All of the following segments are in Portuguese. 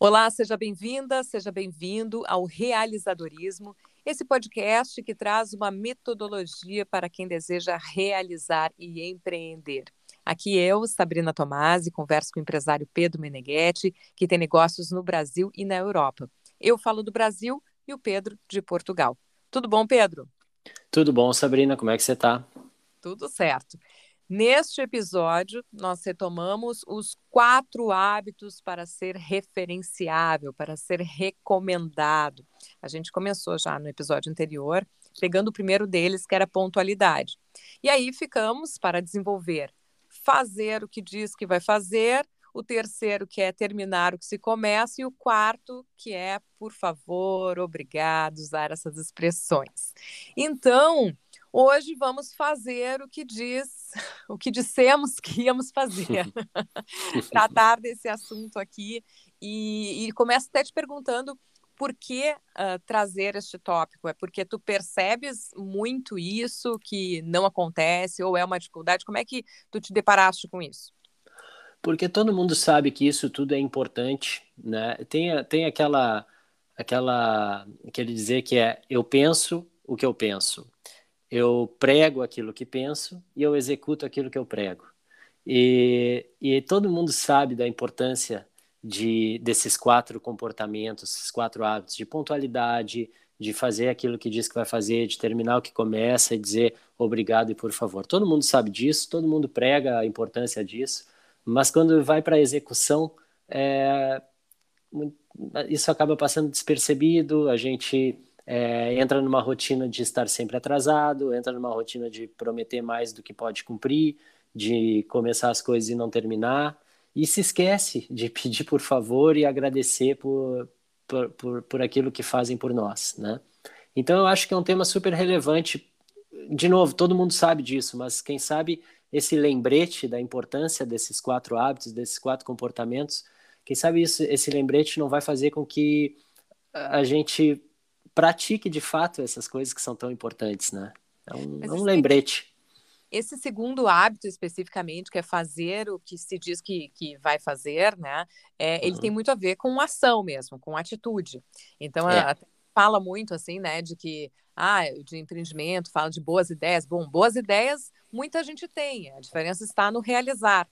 Olá, seja bem-vinda, seja bem-vindo ao Realizadorismo, esse podcast que traz uma metodologia para quem deseja realizar e empreender. Aqui eu, Sabrina Tomasi, converso com o empresário Pedro Meneghetti, que tem negócios no Brasil e na Europa. Eu falo do Brasil e o Pedro de Portugal. Tudo bom, Pedro? Tudo bom, Sabrina, como é que você está? Tudo certo. Neste episódio, nós retomamos os quatro hábitos para ser referenciável, para ser recomendado. A gente começou já no episódio anterior, pegando o primeiro deles, que era pontualidade. E aí ficamos para desenvolver fazer o que diz que vai fazer, o terceiro, que é terminar o que se começa, e o quarto, que é, por favor, obrigado, usar essas expressões. Então, Hoje vamos fazer o que diz, o que dissemos que íamos fazer. Tratar desse assunto aqui e, e começo até te perguntando por que uh, trazer este tópico? É porque tu percebes muito isso que não acontece ou é uma dificuldade? Como é que tu te deparaste com isso? Porque todo mundo sabe que isso tudo é importante, né? Tem, tem aquela, aquela, aquele dizer que é eu penso o que eu penso eu prego aquilo que penso e eu executo aquilo que eu prego. E, e todo mundo sabe da importância de, desses quatro comportamentos, esses quatro hábitos de pontualidade, de fazer aquilo que diz que vai fazer, de terminar o que começa e dizer obrigado e por favor. Todo mundo sabe disso, todo mundo prega a importância disso, mas quando vai para a execução, é, isso acaba passando despercebido, a gente é, entra numa rotina de estar sempre atrasado, entra numa rotina de prometer mais do que pode cumprir, de começar as coisas e não terminar, e se esquece de pedir por favor e agradecer por, por, por, por aquilo que fazem por nós, né? Então eu acho que é um tema super relevante. De novo, todo mundo sabe disso, mas quem sabe esse lembrete da importância desses quatro hábitos, desses quatro comportamentos, quem sabe isso, esse lembrete não vai fazer com que a gente pratique de fato essas coisas que são tão importantes, né? É um, é um lembrete. Esse segundo hábito especificamente, que é fazer o que se diz que, que vai fazer, né? É, ele uhum. tem muito a ver com ação mesmo, com atitude. Então, é. Fala muito assim, né, de que ah, de empreendimento, fala de boas ideias. Bom, boas ideias muita gente tem, a diferença está no realizar.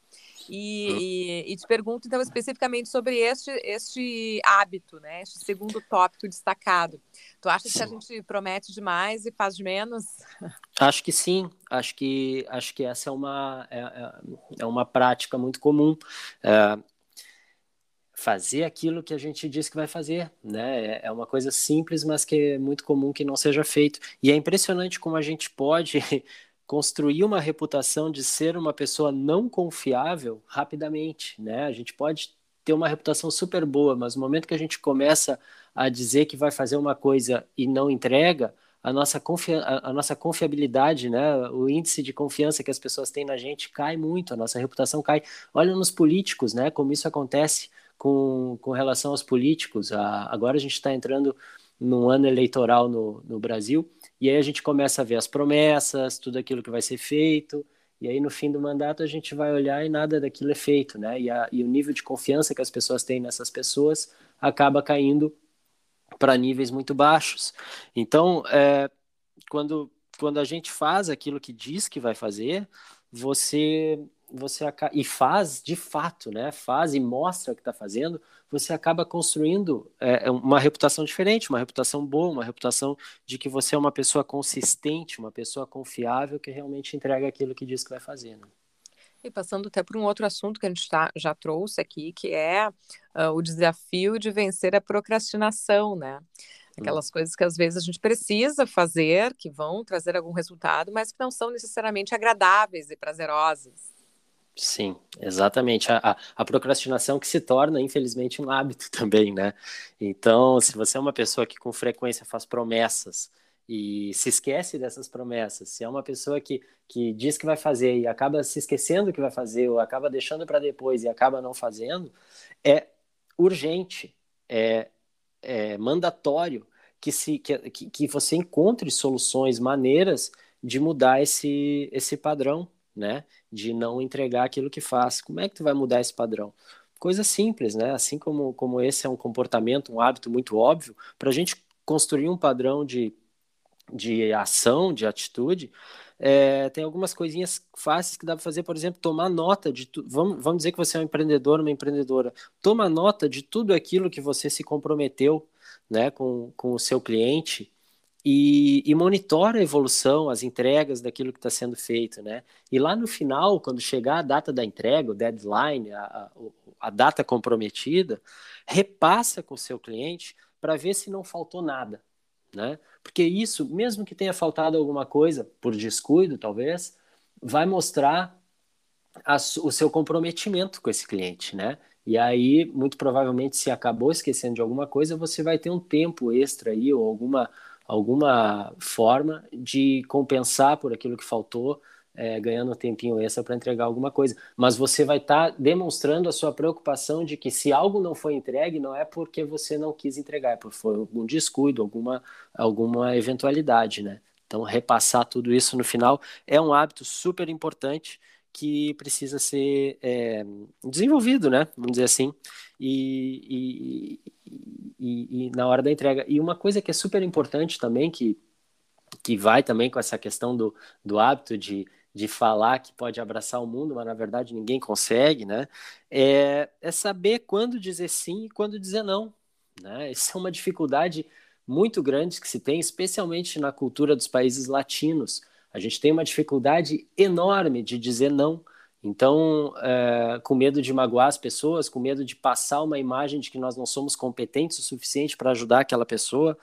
E, hum. e, e, te pergunto, então, especificamente sobre este, este hábito, né? Este segundo tópico destacado. Tu acha que a gente promete demais e faz de menos? Acho que sim. Acho que, acho que essa é uma, é, é, é uma prática muito comum. É, fazer aquilo que a gente diz que vai fazer, né? É, é uma coisa simples, mas que é muito comum que não seja feito. E é impressionante como a gente pode construir uma reputação de ser uma pessoa não confiável rapidamente, né? A gente pode ter uma reputação super boa, mas no momento que a gente começa a dizer que vai fazer uma coisa e não entrega, a nossa, a, nossa confiabilidade, né? O índice de confiança que as pessoas têm na gente cai muito, a nossa reputação cai. Olha nos políticos, né? Como isso acontece com, com relação aos políticos. A, agora a gente está entrando num ano eleitoral no, no Brasil e aí a gente começa a ver as promessas, tudo aquilo que vai ser feito, e aí no fim do mandato a gente vai olhar e nada daquilo é feito, né? E, a, e o nível de confiança que as pessoas têm nessas pessoas acaba caindo para níveis muito baixos. Então, é, quando, quando a gente faz aquilo que diz que vai fazer, você você e faz de fato, né? Faz e mostra o que está fazendo, você acaba construindo é, é, uma reputação diferente, uma reputação boa, uma reputação de que você é uma pessoa consistente, uma pessoa confiável que realmente entrega aquilo que diz que vai fazer. Né? E passando até por um outro assunto que a gente tá, já trouxe aqui, que é uh, o desafio de vencer a procrastinação, né? Aquelas hum. coisas que às vezes a gente precisa fazer, que vão trazer algum resultado, mas que não são necessariamente agradáveis e prazerosas. Sim, exatamente. A, a, a, procrastinação que se torna, infelizmente, um hábito também, né? Então, se você é uma pessoa que com frequência faz promessas e se esquece dessas promessas, se é uma pessoa que, que diz que vai fazer e acaba se esquecendo que vai fazer, ou acaba deixando para depois e acaba não fazendo, é urgente, é, é mandatório que, se, que, que você encontre soluções, maneiras de mudar esse, esse padrão né? De não entregar aquilo que faz. Como é que tu vai mudar esse padrão? coisa simples, né? Assim como, como esse é um comportamento, um hábito muito óbvio, para a gente construir um padrão de, de ação, de atitude, é, tem algumas coisinhas fáceis que dá para fazer, por exemplo, tomar nota de tudo. Vamos, vamos dizer que você é um empreendedor, uma empreendedora. Toma nota de tudo aquilo que você se comprometeu né, com, com o seu cliente e, e monitora a evolução, as entregas daquilo que está sendo feito. Né? E lá no final, quando chegar a data da entrega, o deadline, a, a, a data comprometida, repassa com o seu cliente para ver se não faltou nada. Né? Porque isso, mesmo que tenha faltado alguma coisa, por descuido talvez, vai mostrar a, o seu comprometimento com esse cliente, né? E aí, muito provavelmente, se acabou esquecendo de alguma coisa, você vai ter um tempo extra aí, ou alguma, alguma forma de compensar por aquilo que faltou é, ganhando um tempinho extra para entregar alguma coisa. Mas você vai estar tá demonstrando a sua preocupação de que se algo não foi entregue, não é porque você não quis entregar, é porque foi algum descuido, alguma, alguma eventualidade, né? Então, repassar tudo isso no final é um hábito super importante que precisa ser é, desenvolvido, né? Vamos dizer assim, e, e, e, e, na hora da entrega. E uma coisa que é super importante também, que, que vai também com essa questão do, do hábito de de falar que pode abraçar o mundo, mas na verdade ninguém consegue, né? É, é saber quando dizer sim e quando dizer não. Né? Isso é uma dificuldade muito grande que se tem, especialmente na cultura dos países latinos. A gente tem uma dificuldade enorme de dizer não. Então, é, com medo de magoar as pessoas, com medo de passar uma imagem de que nós não somos competentes o suficiente para ajudar aquela pessoa,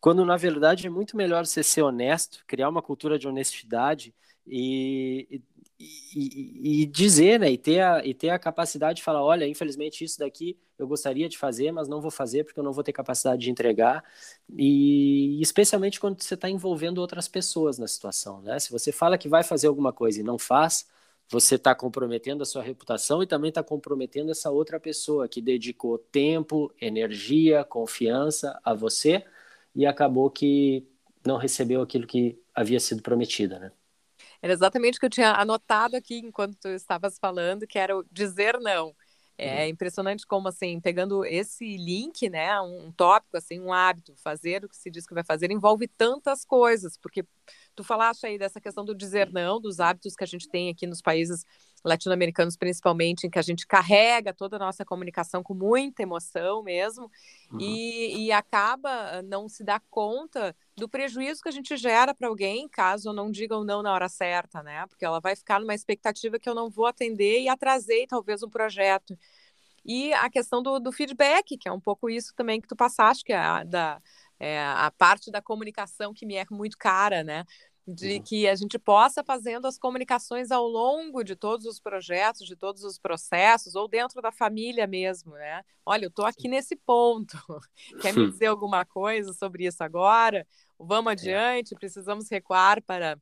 quando na verdade é muito melhor você ser honesto, criar uma cultura de honestidade e, e, e, dizer, né, e ter, a, e ter a capacidade de falar, olha, infelizmente isso daqui eu gostaria de fazer, mas não vou fazer porque eu não vou ter capacidade de entregar, e especialmente quando você está envolvendo outras pessoas na situação, né, se você fala que vai fazer alguma coisa e não faz, você está comprometendo a sua reputação e também está comprometendo essa outra pessoa que dedicou tempo, energia, confiança a você e acabou que não recebeu aquilo que havia sido prometido, né? Era exatamente o que eu tinha anotado aqui enquanto tu estavas falando, que era o dizer não. É uhum. impressionante como, assim, pegando esse link, né, um, tópico, assim, um hábito, fazer o que se diz que vai fazer, envolve tantas coisas, porque tu falaste aí dessa questão do dizer não, dos hábitos que a gente tem aqui nos países latino-americanos, principalmente, em que a gente carrega toda a nossa comunicação com muita emoção mesmo, uhum. e, e acaba não se dá conta do prejuízo que a gente gera para alguém caso eu não diga o não na hora certa, né? Porque ela vai ficar numa expectativa que eu não vou atender e atrasei talvez um projeto. E a questão do, do feedback, que é um pouco isso também que tu passaste, que é a, da, é a parte da comunicação que me é muito cara, né? De uhum. que a gente possa fazendo as comunicações ao longo de todos os projetos, de todos os processos, ou dentro da família mesmo, né? Olha, eu estou aqui nesse ponto. Quer me dizer alguma coisa sobre isso agora? vamos é. adiante, precisamos recuar para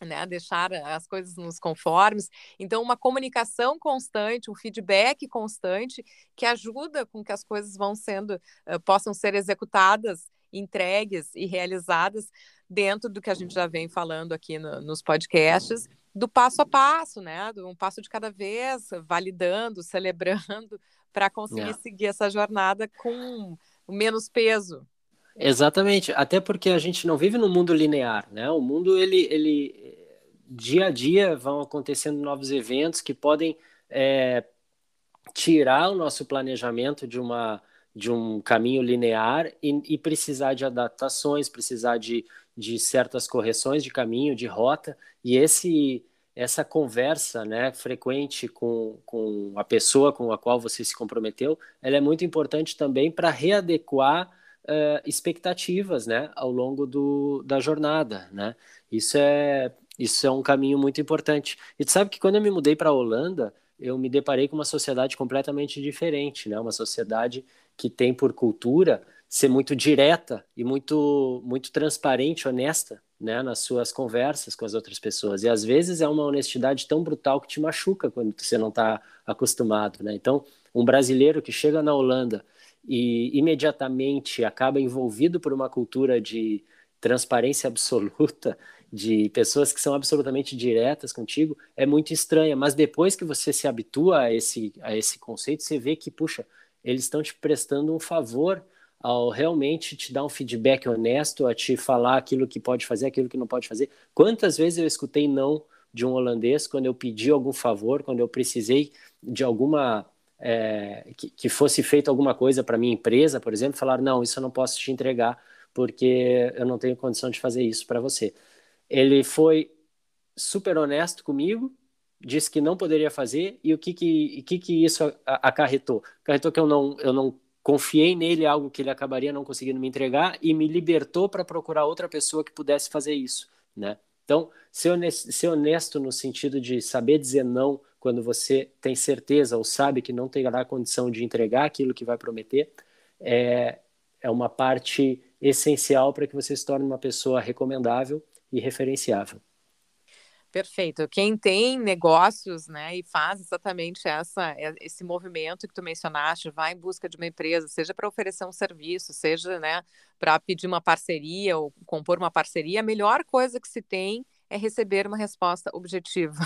né, deixar as coisas nos conformes. Então, uma comunicação constante, um feedback constante que ajuda com que as coisas vão sendo, uh, possam ser executadas, entregues e realizadas dentro do que a gente já vem falando aqui no, nos podcasts, do passo a passo, né, do um passo de cada vez, validando, celebrando, para conseguir é. seguir essa jornada com menos peso, Exatamente, até porque a gente não vive num mundo linear, né? O mundo, ele, ele dia a dia vão acontecendo novos eventos que podem é, tirar o nosso planejamento de uma de um caminho linear e, e precisar de adaptações, precisar de, de certas correções de caminho, de rota, e esse essa conversa né, frequente com, com a pessoa com a qual você se comprometeu, ela é muito importante também para readequar uh, expectativas né, ao longo do, da jornada. Né? Isso, é, isso é um caminho muito importante. E tu sabe que quando eu me mudei para a Holanda, eu me deparei com uma sociedade completamente diferente, né? uma sociedade que tem por cultura ser muito direta e muito, muito transparente, honesta né, nas suas conversas com as outras pessoas. E às vezes é uma honestidade tão brutal que te machuca quando você não está acostumado. Né? Então, um brasileiro que chega na Holanda e imediatamente acaba envolvido por uma cultura de transparência absoluta de pessoas que são absolutamente diretas contigo é muito estranha, mas depois que você se habitua a esse, a esse conceito, você vê que, puxa, eles estão te prestando um favor ao realmente te dar um feedback honesto, a te falar aquilo que pode fazer, aquilo que não pode fazer. Quantas vezes eu escutei não de um holandês quando eu pedi algum favor, quando eu precisei de alguma é, que, que, fosse feita alguma coisa para minha empresa, por exemplo, falar não, isso eu não posso te entregar porque eu não tenho condição de fazer isso para você. Ele foi super honesto comigo, disse que não poderia fazer e o que que, que, que isso acarretou? Acarretou que eu não, eu não confiei nele algo que ele acabaria não conseguindo me entregar e me libertou para procurar outra pessoa que pudesse fazer isso, né? Então, ser honesto, ser honesto no sentido de saber dizer não quando você tem certeza ou sabe que não terá condição de entregar aquilo que vai prometer, é, é uma parte essencial para que você se torne uma pessoa recomendável e referenciável. Perfeito. Quem tem negócios, né, e faz exatamente essa, é, esse movimento que tu mencionaste, vai em busca de uma empresa, seja para oferecer um serviço, seja, né, para pedir uma parceria ou compor uma parceria, a melhor coisa que se tem é receber uma resposta objetiva.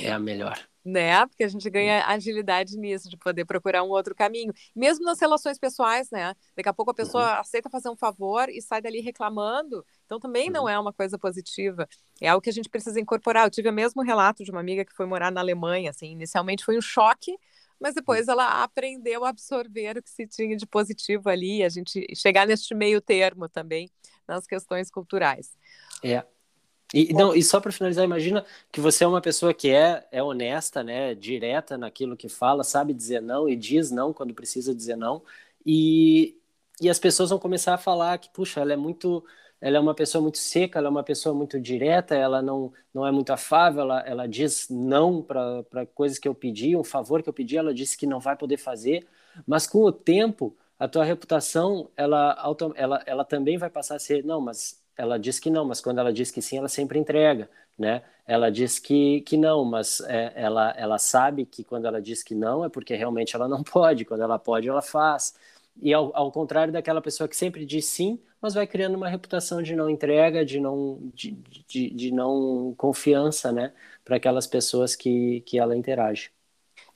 É a melhor né? Porque a gente ganha agilidade nisso, de poder procurar um outro caminho. Mesmo nas relações pessoais, né? Daqui a pouco a pessoa uhum. aceita fazer um favor e sai dali reclamando. Então também uhum. não é uma coisa positiva. É algo que a gente precisa incorporar. Eu tive o mesmo relato de uma amiga que foi morar na Alemanha, assim, inicialmente foi um choque, mas depois ela aprendeu a absorver o que se tinha de positivo ali, a gente chegar neste meio termo também nas questões culturais. É, e, não, e só para finalizar, imagina que você é uma pessoa que é, é honesta, né, direta naquilo que fala, sabe dizer não e diz não quando precisa dizer não, e, e as pessoas vão começar a falar que, puxa, ela é muito, ela é uma pessoa muito seca, ela é uma pessoa muito direta, ela não, não é muito afável, ela, ela diz não para coisas que eu pedi, um favor que eu pedi, ela disse que não vai poder fazer, mas com o tempo, a tua reputação, ela, ela, ela também vai passar a ser, não, mas ela diz que não, mas quando ela diz que sim, ela sempre entrega, né? Ela diz que, que não, mas é, ela, ela sabe que quando ela diz que não é porque realmente ela não pode, quando ela pode, ela faz. E ao, ao contrário daquela pessoa que sempre diz sim, mas vai criando uma reputação de não entrega, de não, de, de, de não confiança, né? Para aquelas pessoas que, que ela interage.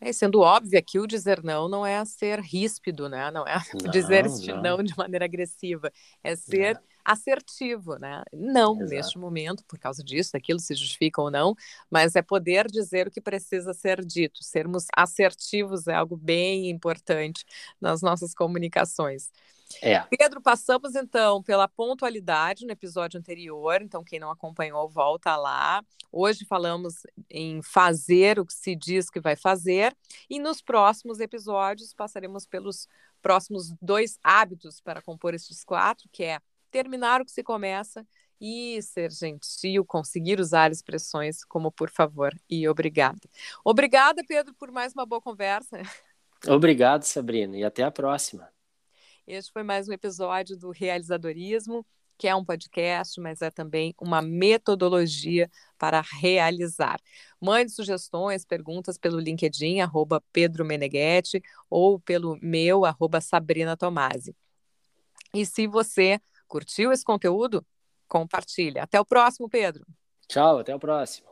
É, sendo óbvio aqui, o dizer não não é ser ríspido, né? Não é não, dizer este não. não de maneira agressiva. É ser é assertivo, né? Não Exato. neste momento, por causa disso, daquilo se justifica ou não, mas é poder dizer o que precisa ser dito. Sermos assertivos é algo bem importante nas nossas comunicações. É. Pedro, passamos então pela pontualidade no episódio anterior, então quem não acompanhou, volta lá. Hoje falamos em fazer o que se diz que vai fazer, e nos próximos episódios passaremos pelos próximos dois hábitos para compor estes quatro, que é terminar o que se começa e ser gentil, conseguir usar expressões como por favor e obrigada. Obrigada, Pedro, por mais uma boa conversa. Obrigado, Sabrina, e até a próxima. Este foi mais um episódio do Realizadorismo, que é um podcast, mas é também uma metodologia para realizar. Mande sugestões, perguntas pelo LinkedIn, arroba Pedro Meneghetti, ou pelo meu, arroba Sabrina Tomasi. E se você Curtiu esse conteúdo? Compartilha. Até o próximo, Pedro. Tchau, até o próximo.